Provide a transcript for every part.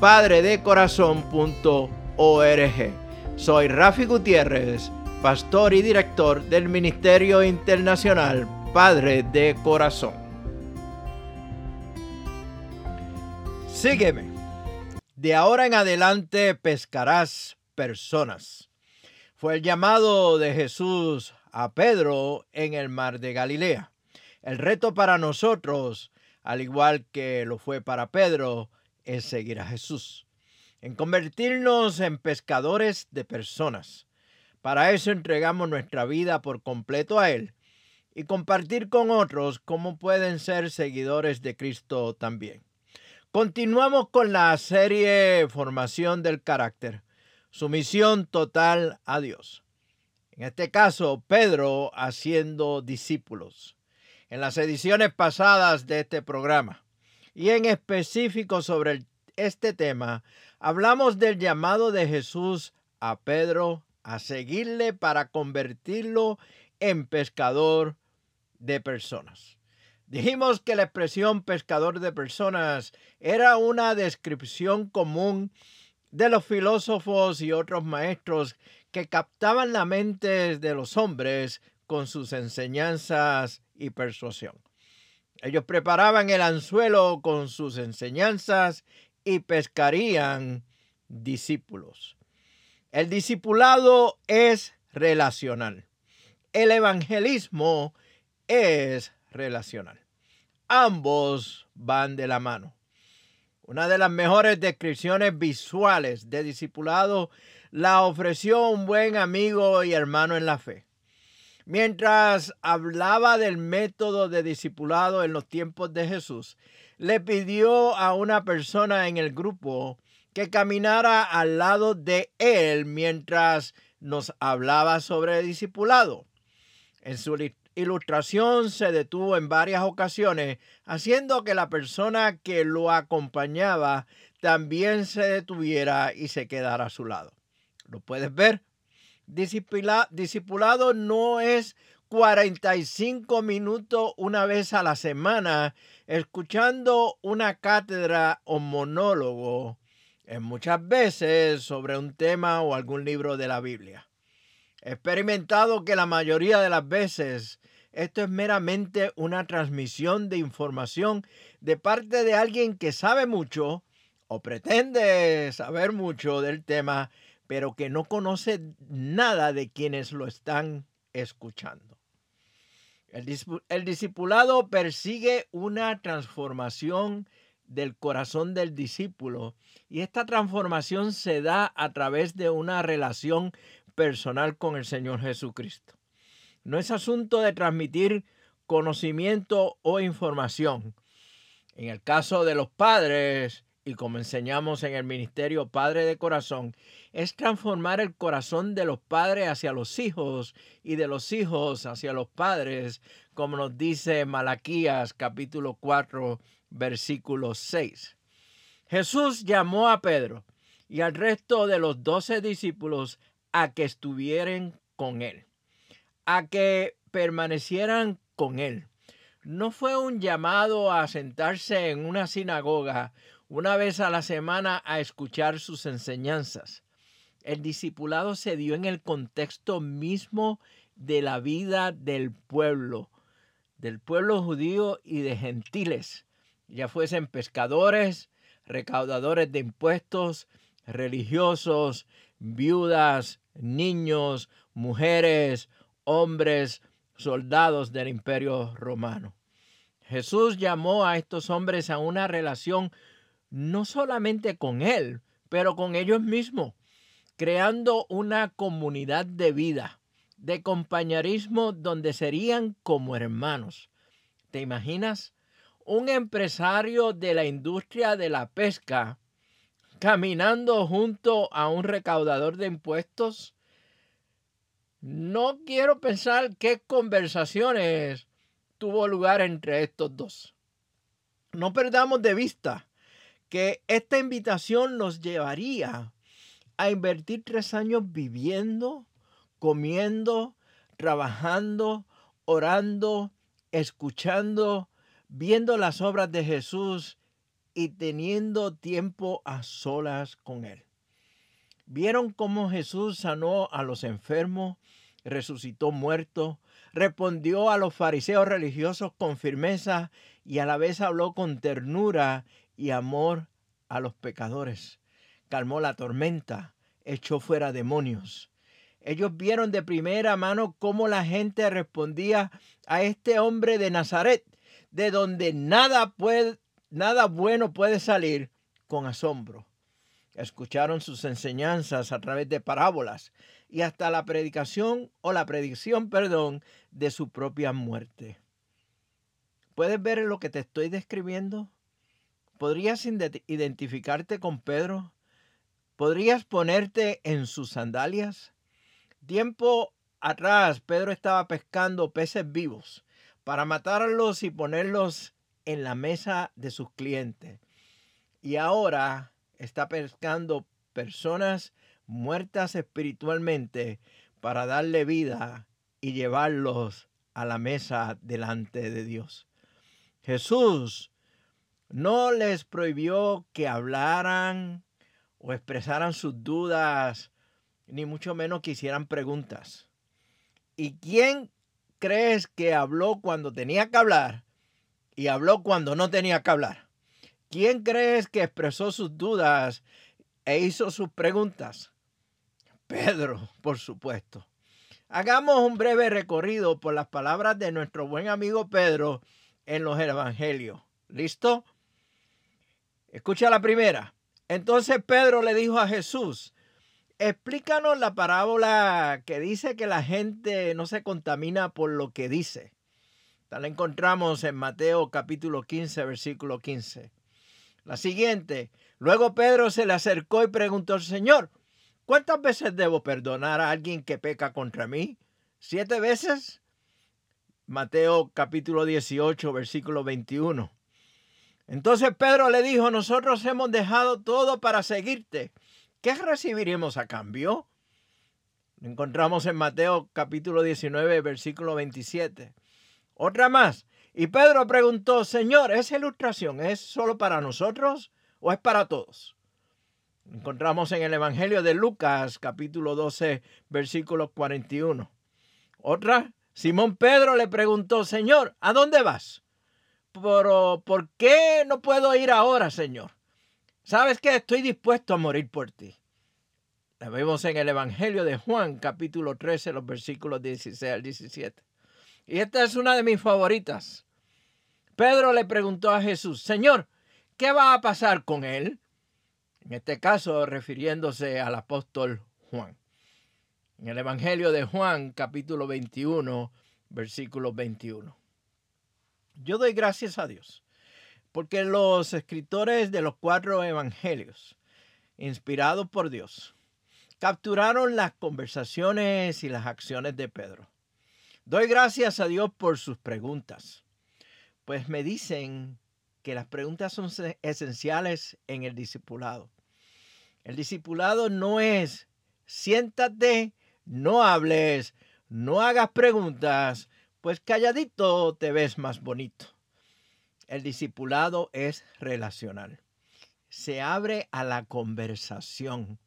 www.padredecorazon.org Soy Rafi Gutiérrez, pastor y director del Ministerio Internacional Padre de Corazón. Sígueme de ahora en adelante pescarás personas. Fue el llamado de Jesús a Pedro en el mar de Galilea. El reto para nosotros, al igual que lo fue para Pedro, es seguir a Jesús, en convertirnos en pescadores de personas. Para eso entregamos nuestra vida por completo a Él y compartir con otros cómo pueden ser seguidores de Cristo también. Continuamos con la serie Formación del Carácter, sumisión total a Dios. En este caso, Pedro haciendo discípulos. En las ediciones pasadas de este programa y en específico sobre este tema, hablamos del llamado de Jesús a Pedro a seguirle para convertirlo en pescador de personas. Dijimos que la expresión pescador de personas era una descripción común de los filósofos y otros maestros que captaban la mente de los hombres con sus enseñanzas y persuasión. Ellos preparaban el anzuelo con sus enseñanzas y pescarían discípulos. El discipulado es relacional. El evangelismo es relacional. Ambos van de la mano. Una de las mejores descripciones visuales de discipulado la ofreció un buen amigo y hermano en la fe. Mientras hablaba del método de discipulado en los tiempos de Jesús, le pidió a una persona en el grupo que caminara al lado de él mientras nos hablaba sobre el discipulado. En su, ilustración se detuvo en varias ocasiones, haciendo que la persona que lo acompañaba también se detuviera y se quedara a su lado. ¿Lo puedes ver? Discipulado no es 45 minutos una vez a la semana escuchando una cátedra o monólogo, en muchas veces sobre un tema o algún libro de la Biblia. He experimentado que la mayoría de las veces esto es meramente una transmisión de información de parte de alguien que sabe mucho o pretende saber mucho del tema, pero que no conoce nada de quienes lo están escuchando. El, discipulado persigue una transformación del corazón del discípulo y esta transformación se da a través de una relación personal con el Señor Jesucristo. No es asunto de transmitir conocimiento o información. En el caso de los padres, y como enseñamos en el Ministerio Padre de Corazón, es transformar el corazón de los padres hacia los hijos y de los hijos hacia los padres, como nos dice Malaquías capítulo 4, versículo 6. Jesús llamó a Pedro y al resto de los doce discípulos a que estuvieran con él a que permanecieran con él. No fue un llamado a sentarse en una sinagoga una vez a la semana a escuchar sus enseñanzas. El discipulado se dio en el contexto mismo de la vida del pueblo, del pueblo judío y de gentiles, ya fuesen pescadores, recaudadores de impuestos, religiosos, viudas, niños, mujeres, hombres, soldados del imperio romano. Jesús llamó a estos hombres a una relación no solamente con Él, pero con ellos mismos, creando una comunidad de vida, de compañerismo donde serían como hermanos. ¿Te imaginas? Un empresario de la industria de la pesca caminando junto a un recaudador de impuestos. No quiero pensar qué conversaciones tuvo lugar entre estos dos. No perdamos de vista que esta invitación nos llevaría a invertir tres años viviendo, comiendo, trabajando, orando, escuchando, viendo las obras de Jesús y teniendo tiempo a solas con Él. Vieron cómo Jesús sanó a los enfermos, resucitó muertos, respondió a los fariseos religiosos con firmeza y a la vez habló con ternura y amor a los pecadores. Calmó la tormenta, echó fuera demonios. Ellos vieron de primera mano cómo la gente respondía a este hombre de Nazaret, de donde nada, puede, nada bueno puede salir con asombro. Escucharon sus enseñanzas a través de parábolas y hasta la predicación o la predicción, perdón, de su propia muerte. ¿Puedes ver lo que te estoy describiendo? ¿Podrías identificarte con Pedro? ¿Podrías ponerte en sus sandalias? Tiempo atrás, Pedro estaba pescando peces vivos para matarlos y ponerlos en la mesa de sus clientes. Y ahora está pescando personas muertas espiritualmente para darle vida y llevarlos a la mesa delante de Dios. Jesús no les prohibió que hablaran o expresaran sus dudas, ni mucho menos que hicieran preguntas. ¿Y quién crees que habló cuando tenía que hablar y habló cuando no tenía que hablar? ¿Quién crees que expresó sus dudas e hizo sus preguntas? Pedro, por supuesto. Hagamos un breve recorrido por las palabras de nuestro buen amigo Pedro en los evangelios. ¿Listo? Escucha la primera. Entonces Pedro le dijo a Jesús, explícanos la parábola que dice que la gente no se contamina por lo que dice. La encontramos en Mateo capítulo 15, versículo 15. La siguiente. Luego Pedro se le acercó y preguntó al Señor, ¿Cuántas veces debo perdonar a alguien que peca contra mí? ¿Siete veces? Mateo capítulo 18, versículo 21. Entonces Pedro le dijo, nosotros hemos dejado todo para seguirte. ¿Qué recibiremos a cambio? Lo encontramos en Mateo capítulo 19, versículo 27. Otra más. Y Pedro preguntó, Señor, ¿esa ilustración es solo para nosotros o es para todos? encontramos en el Evangelio de Lucas, capítulo 12, versículo 41. Otra, Simón Pedro le preguntó, Señor, ¿a dónde vas? Pero, ¿por qué no puedo ir ahora, Señor? ¿Sabes que estoy dispuesto a morir por ti? La vemos en el Evangelio de Juan, capítulo 13, los versículos 16 al 17. Y esta es una de mis favoritas. Pedro le preguntó a Jesús, Señor, ¿qué va a pasar con él? En este caso, refiriéndose al apóstol Juan. En el Evangelio de Juan, capítulo 21, versículo 21. Yo doy gracias a Dios, porque los escritores de los cuatro evangelios, inspirados por Dios, capturaron las conversaciones y las acciones de Pedro. Doy gracias a Dios por sus preguntas, pues me dicen que las preguntas son esenciales en el discipulado. El discipulado no es siéntate, no hables, no hagas preguntas, pues calladito te ves más bonito. El discipulado es relacional. Se abre a la conversación.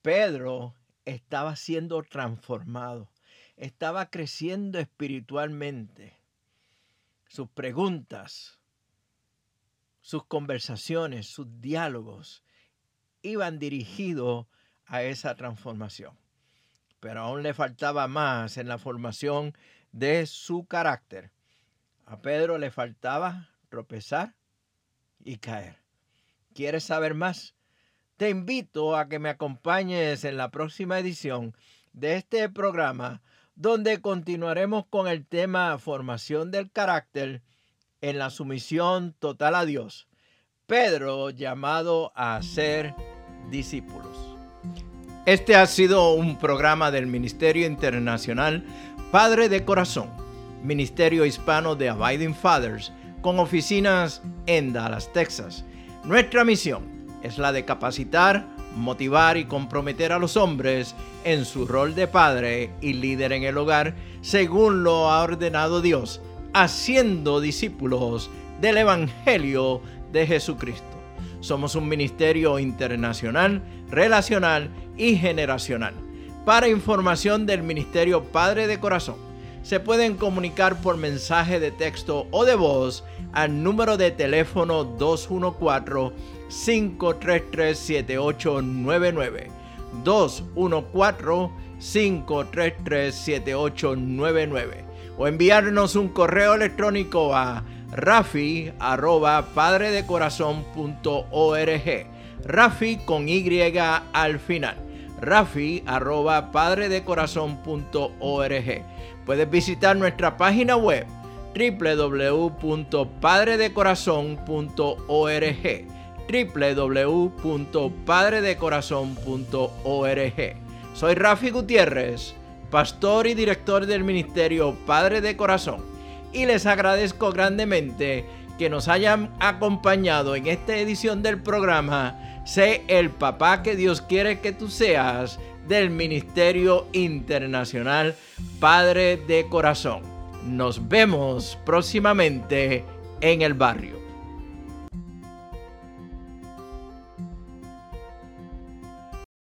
Pedro estaba siendo transformado, estaba creciendo espiritualmente. Sus preguntas, sus conversaciones, sus diálogos iban dirigidos a esa transformación. Pero aún le faltaba más en la formación de su carácter. A Pedro le faltaba tropezar y caer. ¿Quieres saber más? Te invito a que me acompañes en la próxima edición de este programa donde continuaremos con el tema formación del carácter en la sumisión total a Dios. Pedro llamado a ser discípulos. Este ha sido un programa del Ministerio Internacional Padre de Corazón, Ministerio Hispano de Abiding Fathers, con oficinas en Dallas, Texas. Nuestra misión es la de capacitar, motivar y comprometer a los hombres en su rol de padre y líder en el hogar, según lo ha ordenado Dios, haciendo discípulos del Evangelio de Jesucristo. Somos un ministerio internacional, relacional y generacional. Para información del Ministerio Padre de Corazón, se pueden comunicar por mensaje de texto o de voz al número de teléfono 214-533-7899. 214-533-7899. O enviarnos un correo electrónico a rafi arroba padredecorazon.org. Rafi con Y al final. Rafi arroba padredecorazon.org. Puedes visitar nuestra página web www.padredecorazon.org www.padredecorazon.org Soy Rafi Gutiérrez, pastor y director del ministerio Padre de Corazón, y les agradezco grandemente que nos hayan acompañado en esta edición del programa Sé el papá que Dios quiere que tú seas del Ministerio Internacional Padre de Corazón. Nos vemos próximamente en el barrio.